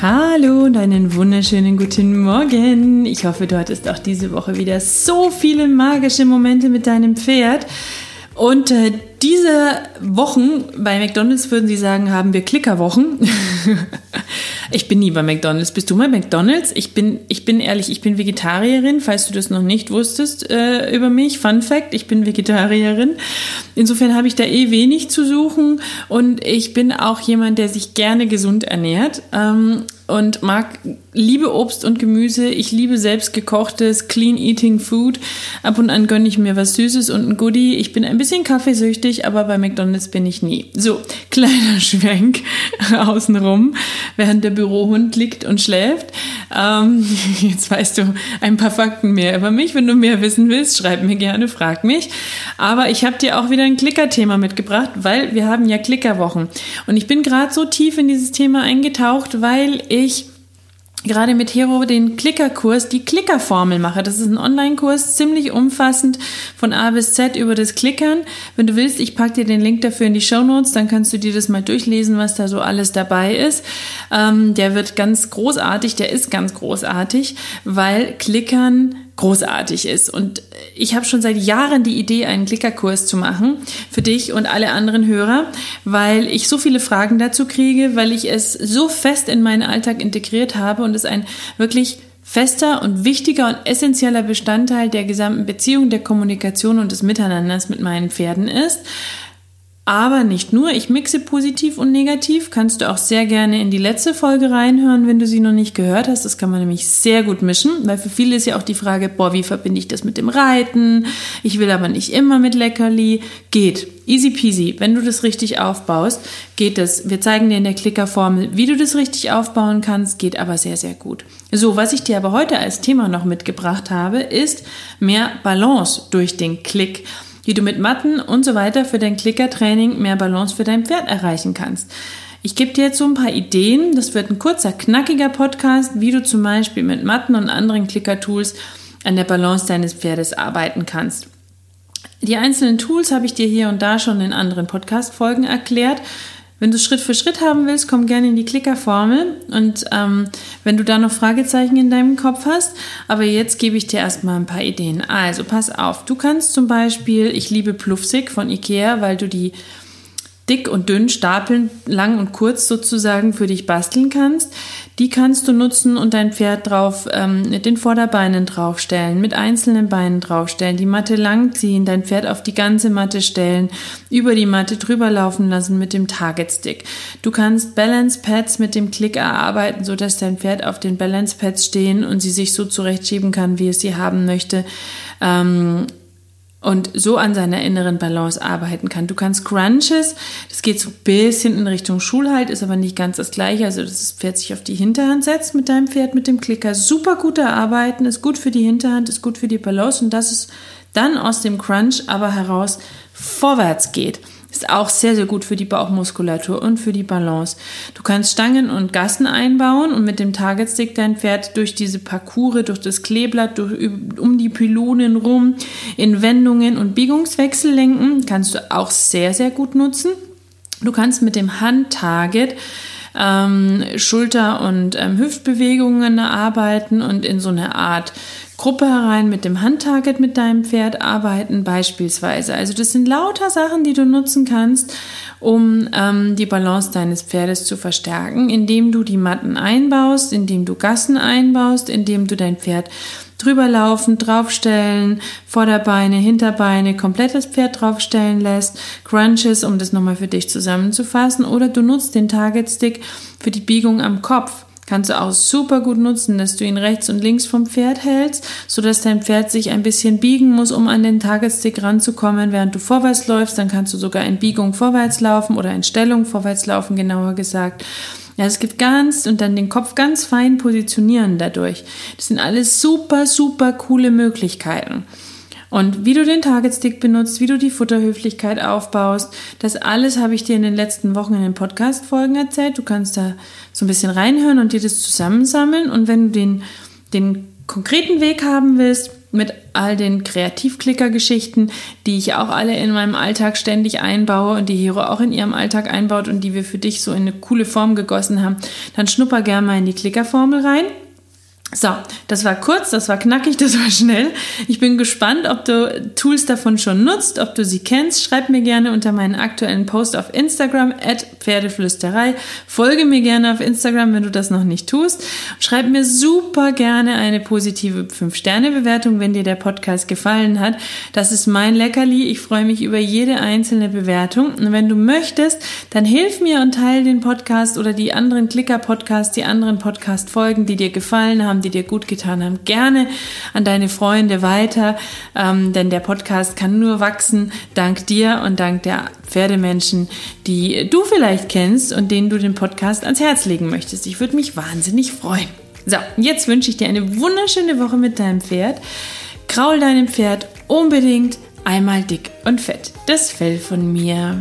Hallo und einen wunderschönen guten Morgen. Ich hoffe, du hattest auch diese Woche wieder so viele magische Momente mit deinem Pferd. Und äh, diese Wochen, bei McDonald's würden sie sagen, haben wir Klickerwochen. ich bin nie bei McDonald's. Bist du bei McDonald's? Ich bin, ich bin ehrlich, ich bin Vegetarierin, falls du das noch nicht wusstest äh, über mich. Fun Fact, ich bin Vegetarierin. Insofern habe ich da eh wenig zu suchen und ich bin auch jemand, der sich gerne gesund ernährt. Ähm, und mag liebe Obst und Gemüse. Ich liebe selbst gekochtes, clean eating Food. Ab und an gönne ich mir was Süßes und ein Goodie. Ich bin ein bisschen kaffeesüchtig, aber bei McDonald's bin ich nie. So, kleiner Schwenk außenrum, während der Bürohund liegt und schläft. Ähm, jetzt weißt du ein paar Fakten mehr über mich. Wenn du mehr wissen willst, schreib mir gerne, frag mich. Aber ich habe dir auch wieder ein Klicker-Thema mitgebracht, weil wir haben ja Klickerwochen. Und ich bin gerade so tief in dieses Thema eingetaucht, weil ich gerade mit Hero den Klickerkurs, die Klickerformel mache. Das ist ein Online-Kurs, ziemlich umfassend von A bis Z über das Klickern. Wenn du willst, ich packe dir den Link dafür in die Show Notes, dann kannst du dir das mal durchlesen, was da so alles dabei ist. Ähm, der wird ganz großartig, der ist ganz großartig, weil Klickern großartig ist. Und ich habe schon seit Jahren die Idee, einen Klickerkurs zu machen für dich und alle anderen Hörer, weil ich so viele Fragen dazu kriege, weil ich es so fest in meinen Alltag integriert habe und es ein wirklich fester und wichtiger und essentieller Bestandteil der gesamten Beziehung, der Kommunikation und des Miteinanders mit meinen Pferden ist. Aber nicht nur, ich mixe positiv und negativ. Kannst du auch sehr gerne in die letzte Folge reinhören, wenn du sie noch nicht gehört hast. Das kann man nämlich sehr gut mischen, weil für viele ist ja auch die Frage, boah, wie verbinde ich das mit dem Reiten? Ich will aber nicht immer mit Leckerli. Geht. Easy peasy. Wenn du das richtig aufbaust, geht es. Wir zeigen dir in der Klickerformel, wie du das richtig aufbauen kannst, geht aber sehr, sehr gut. So, was ich dir aber heute als Thema noch mitgebracht habe, ist mehr Balance durch den Klick wie du mit Matten und so weiter für dein Klickertraining mehr Balance für dein Pferd erreichen kannst. Ich gebe dir jetzt so ein paar Ideen. Das wird ein kurzer, knackiger Podcast, wie du zum Beispiel mit Matten und anderen Klicker-Tools an der Balance deines Pferdes arbeiten kannst. Die einzelnen Tools habe ich dir hier und da schon in anderen Podcast-Folgen erklärt. Wenn du Schritt für Schritt haben willst, komm gerne in die Klickerformel und ähm, wenn du da noch Fragezeichen in deinem Kopf hast. Aber jetzt gebe ich dir erstmal ein paar Ideen. Also pass auf, du kannst zum Beispiel, ich liebe Pluffsig von Ikea, weil du die dick und dünn stapeln, lang und kurz sozusagen für dich basteln kannst. Die kannst du nutzen und dein Pferd drauf ähm, mit den Vorderbeinen draufstellen, mit einzelnen Beinen draufstellen, die Matte lang ziehen, dein Pferd auf die ganze Matte stellen, über die Matte drüber laufen lassen mit dem Target Stick. Du kannst Balance Pads mit dem Klick erarbeiten, so dass dein Pferd auf den Balance Pads stehen und sie sich so zurechtschieben kann, wie es sie haben möchte. Ähm, und so an seiner inneren Balance arbeiten kann. Du kannst Crunches, das geht so ein bisschen in Richtung Schulhalt, ist aber nicht ganz das gleiche. Also das Pferd sich auf die Hinterhand setzt mit deinem Pferd, mit dem Klicker. Super gut erarbeiten, ist gut für die Hinterhand, ist gut für die Balance und dass es dann aus dem Crunch aber heraus vorwärts geht. Ist auch sehr, sehr gut für die Bauchmuskulatur und für die Balance. Du kannst Stangen und Gassen einbauen und mit dem Target Stick dein Pferd durch diese Parcours, durch das Kleeblatt, durch, um die Pylonen rum in Wendungen und Biegungswechsel lenken. Kannst du auch sehr, sehr gut nutzen. Du kannst mit dem Handtarget ähm, Schulter- und ähm, Hüftbewegungen arbeiten und in so eine Art Gruppe herein mit dem Handtarget mit deinem Pferd arbeiten beispielsweise. Also das sind lauter Sachen, die du nutzen kannst, um ähm, die Balance deines Pferdes zu verstärken, indem du die Matten einbaust, indem du Gassen einbaust, indem du dein Pferd drüber laufen, draufstellen, Vorderbeine, Hinterbeine, komplett das Pferd draufstellen lässt, Crunches, um das nochmal für dich zusammenzufassen, oder du nutzt den Target Stick für die Biegung am Kopf kannst du auch super gut nutzen, dass du ihn rechts und links vom Pferd hältst, so dass dein Pferd sich ein bisschen biegen muss, um an den Targetstick ranzukommen, während du vorwärts läufst. Dann kannst du sogar in Biegung vorwärts laufen oder in Stellung vorwärts laufen, genauer gesagt. Ja, es gibt ganz und dann den Kopf ganz fein positionieren dadurch. Das sind alles super, super coole Möglichkeiten. Und wie du den Targetstick benutzt, wie du die Futterhöflichkeit aufbaust, das alles habe ich dir in den letzten Wochen in den Podcast-Folgen erzählt. Du kannst da so ein bisschen reinhören und dir das zusammensammeln. Und wenn du den, den konkreten Weg haben willst, mit all den Kreativklicker-Geschichten, die ich auch alle in meinem Alltag ständig einbaue und die Hero auch in ihrem Alltag einbaut und die wir für dich so in eine coole Form gegossen haben, dann schnupper gerne mal in die Klickerformel rein. So, das war kurz, das war knackig, das war schnell. Ich bin gespannt, ob du Tools davon schon nutzt, ob du sie kennst. Schreib mir gerne unter meinen aktuellen Post auf Instagram at Pferdeflüsterei. Folge mir gerne auf Instagram, wenn du das noch nicht tust. Schreib mir super gerne eine positive 5-Sterne-Bewertung, wenn dir der Podcast gefallen hat. Das ist mein Leckerli. Ich freue mich über jede einzelne Bewertung. Und wenn du möchtest, dann hilf mir und teile den Podcast oder die anderen Klicker-Podcasts, die anderen Podcast-Folgen, die dir gefallen haben haben, die dir gut getan haben, gerne an deine Freunde weiter, ähm, denn der Podcast kann nur wachsen dank dir und dank der Pferdemenschen, die du vielleicht kennst und denen du den Podcast ans Herz legen möchtest. Ich würde mich wahnsinnig freuen. So, jetzt wünsche ich dir eine wunderschöne Woche mit deinem Pferd. Kraul deinem Pferd unbedingt einmal dick und fett das Fell von mir.